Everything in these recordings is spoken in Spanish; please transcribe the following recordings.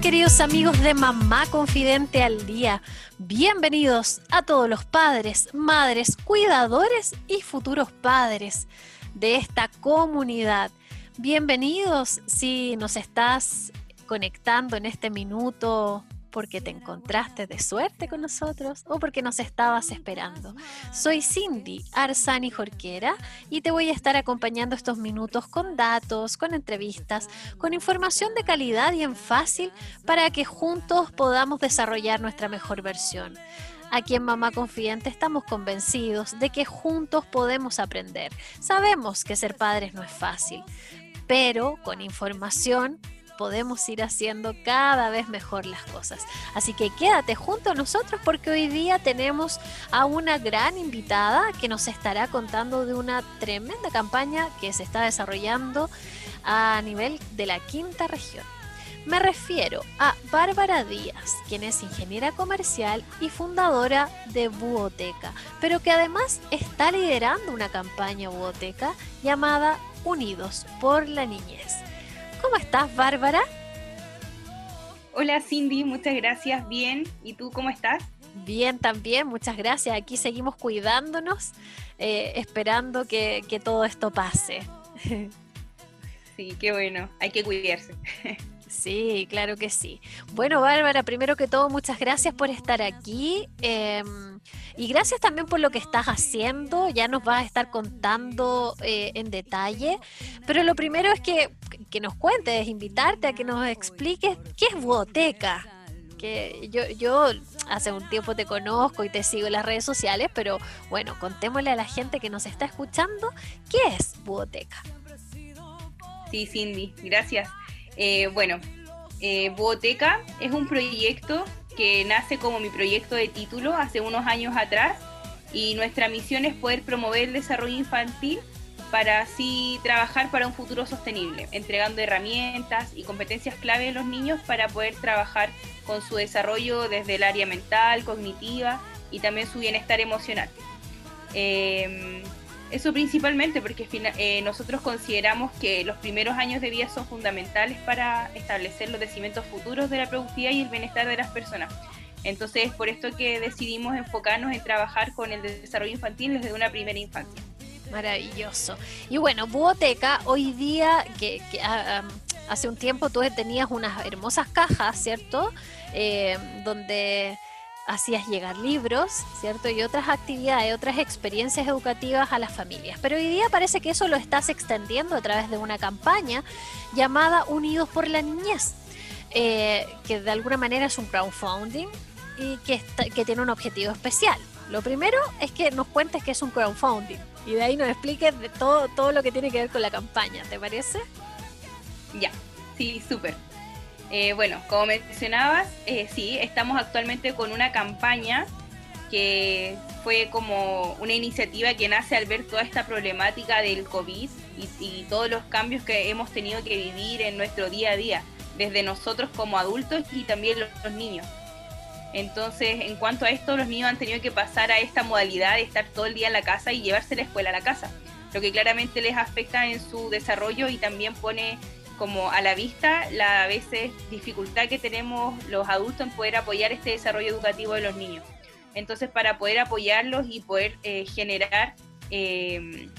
Queridos amigos de Mamá Confidente al Día. Bienvenidos a todos los padres, madres, cuidadores y futuros padres de esta comunidad. Bienvenidos si nos estás conectando en este minuto porque te encontraste de suerte con nosotros o porque nos estabas esperando. Soy Cindy Arzani Jorquera y te voy a estar acompañando estos minutos con datos, con entrevistas, con información de calidad y en fácil para que juntos podamos desarrollar nuestra mejor versión. Aquí en Mamá Confidente estamos convencidos de que juntos podemos aprender. Sabemos que ser padres no es fácil, pero con información podemos ir haciendo cada vez mejor las cosas. Así que quédate junto a nosotros porque hoy día tenemos a una gran invitada que nos estará contando de una tremenda campaña que se está desarrollando a nivel de la quinta región. Me refiero a Bárbara Díaz, quien es ingeniera comercial y fundadora de Buoteca, pero que además está liderando una campaña Buoteca llamada Unidos por la Niñez. ¿Cómo estás, Bárbara? Hola, Cindy, muchas gracias. Bien. ¿Y tú cómo estás? Bien, también, muchas gracias. Aquí seguimos cuidándonos, eh, esperando que, que todo esto pase. Sí, qué bueno. Hay que cuidarse. Sí, claro que sí. Bueno, Bárbara, primero que todo, muchas gracias por estar aquí em, y gracias también por lo que estás haciendo. Ya nos vas a estar contando eh, en detalle, pero lo primero es que, que nos cuentes, invitarte a que nos expliques qué es Buoteca. Que yo, yo hace un tiempo te conozco y te sigo en las redes sociales, pero bueno, contémosle a la gente que nos está escuchando qué es Buoteca. Sí, Cindy, gracias. Eh, bueno, eh, es un proyecto que nace como mi proyecto de título hace unos años atrás y nuestra misión es poder promover el desarrollo infantil para así trabajar para un futuro sostenible, entregando herramientas y competencias clave a los niños para poder trabajar con su desarrollo desde el área mental, cognitiva y también su bienestar emocional. Eh, eso principalmente porque eh, nosotros consideramos que los primeros años de vida son fundamentales para establecer los cimientos futuros de la productividad y el bienestar de las personas. Entonces es por esto que decidimos enfocarnos en trabajar con el desarrollo infantil desde una primera infancia. Maravilloso. Y bueno, Buoteca, hoy día, que, ah, hace un tiempo tú tenías unas hermosas cajas, ¿cierto? Eh, donde hacías llegar libros, ¿cierto? Y otras actividades, otras experiencias educativas a las familias. Pero hoy día parece que eso lo estás extendiendo a través de una campaña llamada Unidos por la Niñez, eh, que de alguna manera es un crowdfunding y que tiene un objetivo especial. Lo primero es que nos cuentes que es un crowdfunding y de ahí nos expliques de todo, todo lo que tiene que ver con la campaña, ¿te parece? Ya, sí, súper. Eh, bueno, como mencionabas, eh, sí, estamos actualmente con una campaña que fue como una iniciativa que nace al ver toda esta problemática del COVID y, todos los cambios que hemos tenido que vivir en nuestro día a día, desde nosotros como adultos y también los, los niños. Entonces, en cuanto a esto, los niños han tenido que pasar a esta modalidad de estar todo el día en la casa y llevarse la escuela a la casa, lo que claramente les afecta en su desarrollo y también pone como a la vista la a veces dificultad que tenemos los adultos en poder apoyar este desarrollo educativo de los niños. Entonces, para poder apoyarlos y poder eh, generar, em,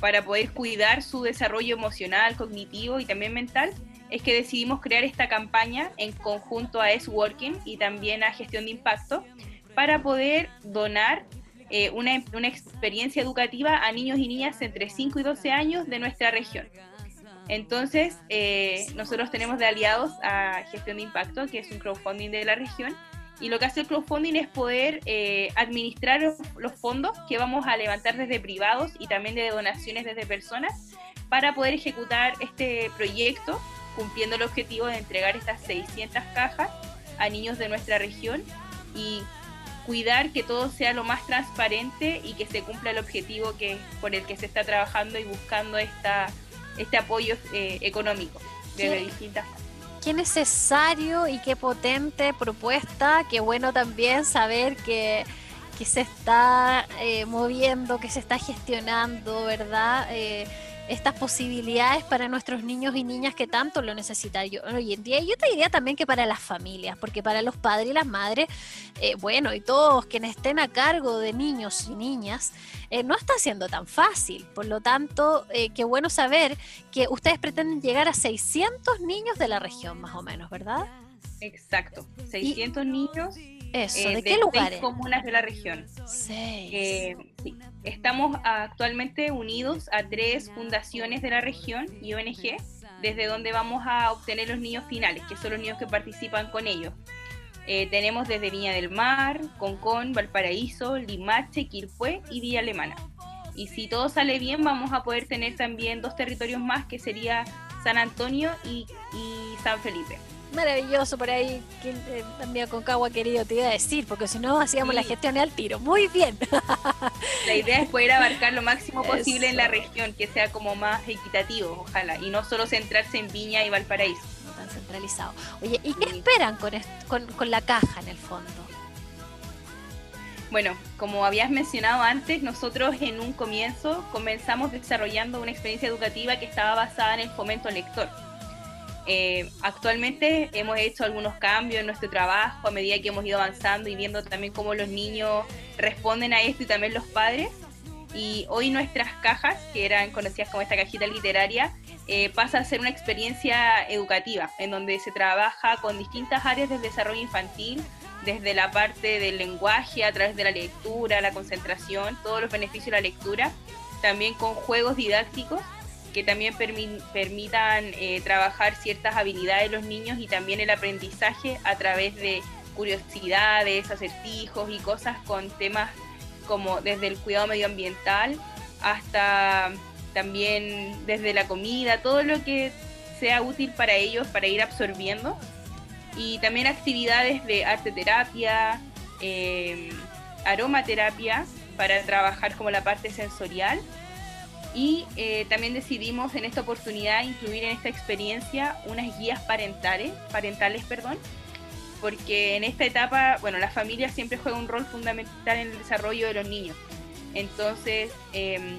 para poder cuidar su desarrollo emocional, cognitivo y también mental, es que decidimos crear esta campaña en conjunto a S-Working y también a Gestión de Impacto para poder donar eh, una, una experiencia educativa a niños y niñas entre 5 y 12 años de nuestra región. Entonces, eh, nosotros tenemos de aliados a Gestión de Impacto, que es un crowdfunding de la región, y lo que hace el crowdfunding es poder eh, administrar los, fondos que vamos a levantar desde privados y también de donaciones desde personas para poder ejecutar este proyecto cumpliendo el objetivo de entregar estas 600 cajas a niños de nuestra región y cuidar que todo sea lo más transparente y que se cumpla el objetivo que por el que se está trabajando y buscando esta, este apoyo eh, económico desde distintas qué necesario y qué potente propuesta, qué bueno también saber que, que se está eh, moviendo, que se está gestionando, ¿verdad? Eh, estas posibilidades para nuestros niños y niñas que tanto lo necesitan hoy en día. Y yo te diría también que para las familias, porque para los padres y las madres, eh, bueno, y todos quienes estén a cargo de niños y niñas, eh, no está siendo tan fácil. Por lo tanto, eh, qué bueno saber que ustedes pretenden llegar a 600 niños de la región, más o menos, ¿verdad? Exacto, 600 niños eso, ¿de, qué lugares? Seis comunas de la región. Seis. sí. Estamos actualmente unidos a tres fundaciones de la región y ONG, desde donde vamos a obtener los niños finales, que son los niños que participan con ellos. Eh, tenemos desde Viña del Mar, Concón, Valparaíso, Limache, Quilpué y Villa Alemana. Y si todo sale bien, vamos a poder tener también dos territorios más, que sería San Antonio y San Felipe. Maravilloso por ahí, que eh, también con Cagua querido te iba a decir, porque si no hacíamos la gestión al tiro. Muy bien. La idea es poder abarcar lo máximo posible en la región, que sea como más equitativo, ojalá, y no solo centrarse en Viña y Valparaíso. No tan centralizado. Oye, ¿y qué esperan con, con, con la caja en el fondo? Bueno, como habías mencionado antes, nosotros en un comienzo comenzamos desarrollando una experiencia educativa que estaba basada en el fomento lector eh, actualmente hemos hecho algunos cambios en nuestro trabajo a medida que hemos ido avanzando y viendo también cómo los niños responden a esto y también los padres. Y hoy nuestras cajas, que eran conocidas como esta cajita literaria, eh, pasa a ser una experiencia educativa, en donde se trabaja con distintas áreas del desarrollo infantil, desde la parte del lenguaje, a través de la lectura, la concentración, todos los beneficios de la lectura, también con juegos didácticos que también permitan eh, trabajar ciertas habilidades de los niños y también el aprendizaje a través de curiosidades, acertijos y cosas con temas como desde el cuidado medioambiental hasta también desde la comida, todo lo que sea útil para ellos para ir absorbiendo. Y también actividades de arte terapia, eh, aromaterapia para trabajar como la parte sensorial y eh, también decidimos en esta oportunidad incluir en esta experiencia unas guías parentales, parentales perdón, porque en esta etapa, bueno, la familia siempre juega un rol fundamental en el desarrollo de los niños. Entonces, em,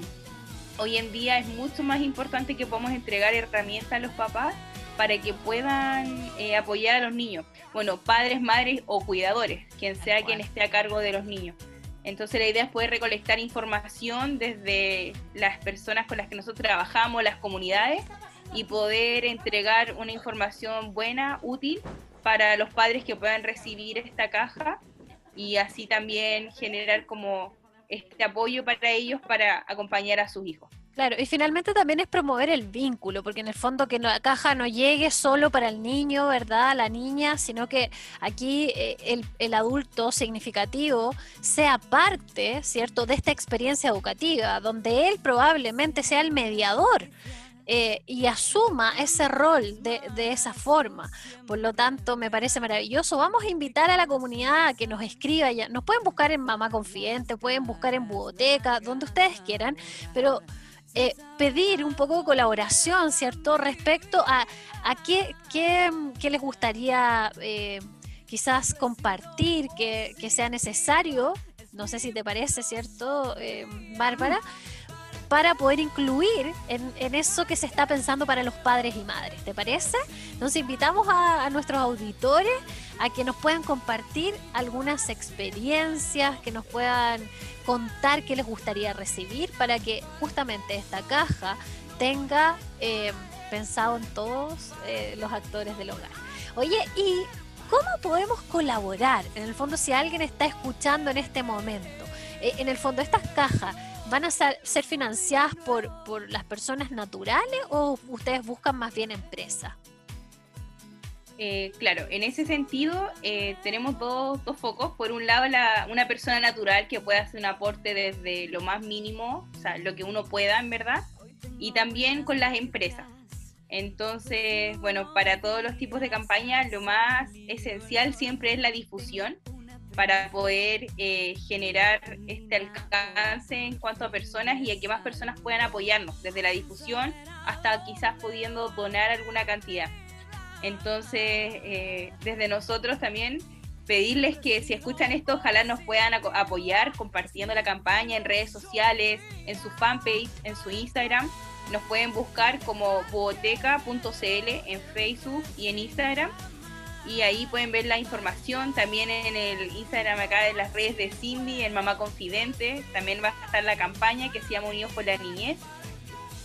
hoy en día es mucho más importante que podamos entregar herramientas a los papás para que puedan eh, apoyar a los niños. Bueno, padres, madres o cuidadores, quien sea quien esté a cargo de los niños. Entonces la idea es poder recolectar información desde las personas con las que nosotros trabajamos, las comunidades, y poder entregar una información buena, útil para los padres que puedan recibir esta caja y así también generar como este apoyo para ellos para acompañar a sus hijos. Claro, y finalmente también es promover el vínculo, porque en el fondo que la caja no llegue solo para el niño, ¿verdad? La niña, sino que aquí eh, el, adulto significativo sea parte, ¿cierto?, de esta experiencia educativa, donde él probablemente sea el mediador. Eh, y asuma ese rol de, esa forma. Por lo tanto, me parece maravilloso. Vamos a invitar a la comunidad a que nos escriba. Ya. Nos pueden buscar en Mamá Confidente, pueden buscar en Buboteca, donde ustedes quieran, pero eh, pedir un poco de colaboración, ¿cierto? Respecto a, a qué, qué, les gustaría eh, quizás compartir, que, que, sea necesario, no sé si te parece, ¿cierto, eh, Bárbara? Para poder incluir en, eso que se está pensando para los padres y madres. ¿Te parece? Nos invitamos a, nuestros auditores a que nos puedan compartir algunas experiencias, que nos puedan contar qué les gustaría recibir para que justamente esta caja tenga eh, pensado en todos eh, los actores del hogar. Oye, ¿y cómo podemos colaborar? En el fondo, si alguien está escuchando en este momento, eh, en el fondo, estas cajas ¿Van a ser, financiadas por, por las personas naturales o ustedes buscan más bien empresas? Eh, claro, en ese sentido eh, tenemos dos, dos, focos. Por un lado, una persona natural que puede hacer un aporte desde lo más mínimo, o sea, lo que uno pueda, en verdad, y también con las empresas. Entonces, bueno, para todos los tipos de campañas, lo más esencial siempre es la difusión para poder eh, generar este alcance en cuanto a personas y a que más personas puedan apoyarnos, desde la difusión hasta quizás pudiendo donar alguna cantidad. Entonces, eh, desde nosotros también pedirles que si escuchan esto, ojalá nos puedan apoyar compartiendo la campaña en redes sociales, en su fanpage, en su Instagram. Nos pueden buscar como boteca.cl en Facebook y en Instagram. Y ahí pueden ver la información. También en el Instagram acá de las redes de Cindy, en Mamá Confidente. También va a estar la campaña que se llama Unidos por la Niñez.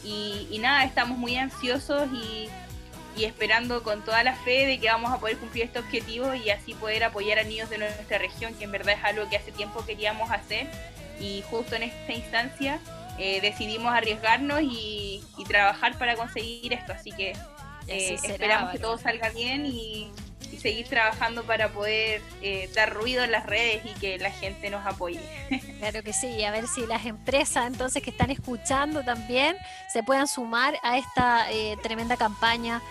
Y, y nada, estamos muy ansiosos y y esperando con toda la fe de que vamos a poder cumplir este objetivo y así poder apoyar a niños de nuestra región, que en verdad es algo que hace tiempo queríamos hacer y justo en esta instancia eh, decidimos arriesgarnos y, trabajar para conseguir esto. Así que eh, esperamos que todo salga bien y, seguir trabajando para poder eh, dar ruido en las redes y que la gente nos apoye. Claro que sí, y a ver si las empresas entonces que están escuchando también se puedan sumar a esta tremenda campaña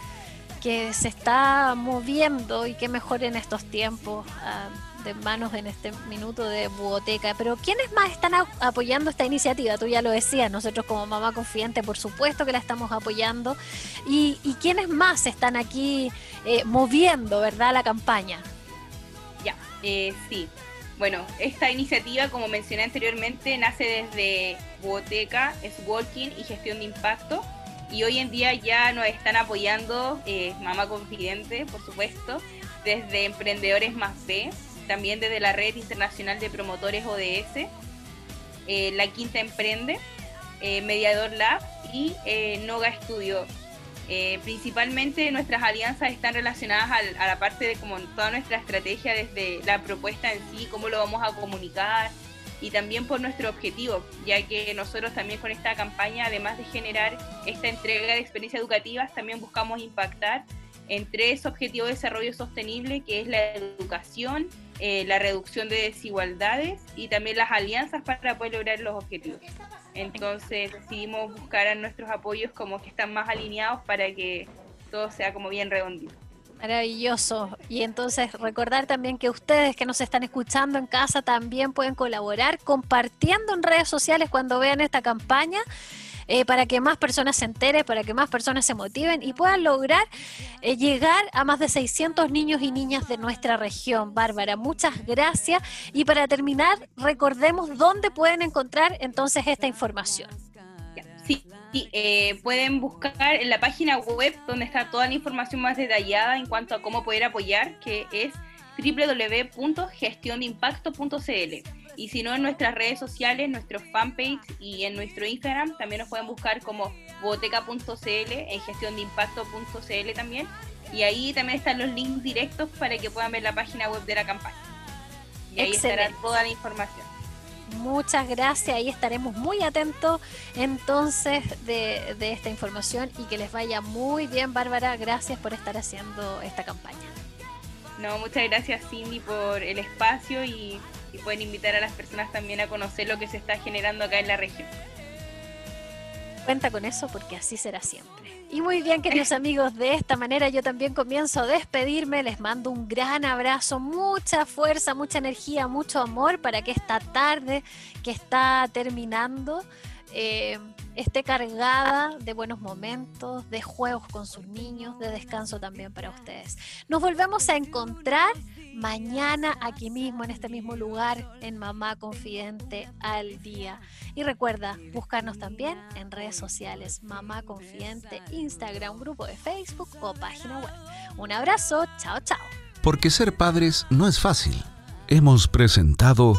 que se está moviendo y que mejor en estos tiempos ah, de manos en este minuto de buoteca. Pero ¿quiénes más están apoyando esta iniciativa? Tú ya lo decías, nosotros como Mamá Confidente por supuesto que la estamos apoyando. ¿Y, quiénes más están aquí eh, moviendo, verdad, la campaña? Ya, eh, sí. Bueno, esta iniciativa, como mencioné anteriormente, nace desde Buoteca, es Walking y Gestión de Impacto y hoy en día ya nos están apoyando eh, Confidente, por supuesto, desde Emprendedores Más B, también desde la Red Internacional de Promotores ODS, eh, La Quinta Emprende, eh, Mediador Lab y Noga Studio. principalmente nuestras alianzas están relacionadas a la parte de como toda nuestra estrategia desde la propuesta en sí, cómo lo vamos a comunicar, y también por nuestro objetivo, ya que nosotros también con esta campaña, además de generar esta entrega de experiencias educativas, también buscamos impactar en tres objetivos de desarrollo sostenible, que es la educación, eh, la reducción de desigualdades y también las alianzas para poder lograr los objetivos. Entonces decidimos buscar a nuestros apoyos como que están más alineados para que todo sea como bien redondito. Maravilloso. Y entonces recordar también que ustedes que nos están escuchando en casa también pueden colaborar compartiendo en redes sociales cuando vean esta campaña. Eh, para que más personas se enteren, para que más personas se motiven y puedan lograr eh, llegar a más de 600 niños y niñas de nuestra región. Bárbara, muchas gracias. Y para terminar, recordemos dónde pueden encontrar entonces esta información. Sí, eh, pueden buscar en la página web donde está toda la información más detallada en cuanto a cómo poder apoyar, que es www.gestiondeimpacto.cl. Y si no, en nuestras redes sociales, nuestro fanpage y en nuestro Instagram también nos pueden buscar como boteca.cl, en gestiondeimpacto.cl también. Y ahí también están los links directos para que puedan ver la página web de la campaña. Y ahí estará toda la información. Muchas gracias, ahí estaremos muy atentos entonces de, esta información y que les vaya muy bien, Bárbara. Gracias por estar haciendo esta campaña. No, muchas gracias Cindy por el espacio y, y pueden invitar a las personas también a conocer lo que se está generando acá en la región. Cuenta con eso porque así será siempre. Y muy bien, queridos amigos, de esta manera yo también comienzo a despedirme. Les mando un gran abrazo, mucha fuerza, mucha energía, mucho amor para que esta tarde que está terminando eh, esté cargada de buenos momentos, de juegos con sus niños, de descanso también para ustedes. Nos volvemos a encontrar mañana aquí mismo, en este mismo lugar, en Mamá Confidente al Día. Y recuerda, buscarnos también en redes sociales, Mamá Confidente, Instagram, grupo de Facebook o página web. Un abrazo, chao, chao. Porque ser padres no es fácil. Hemos presentado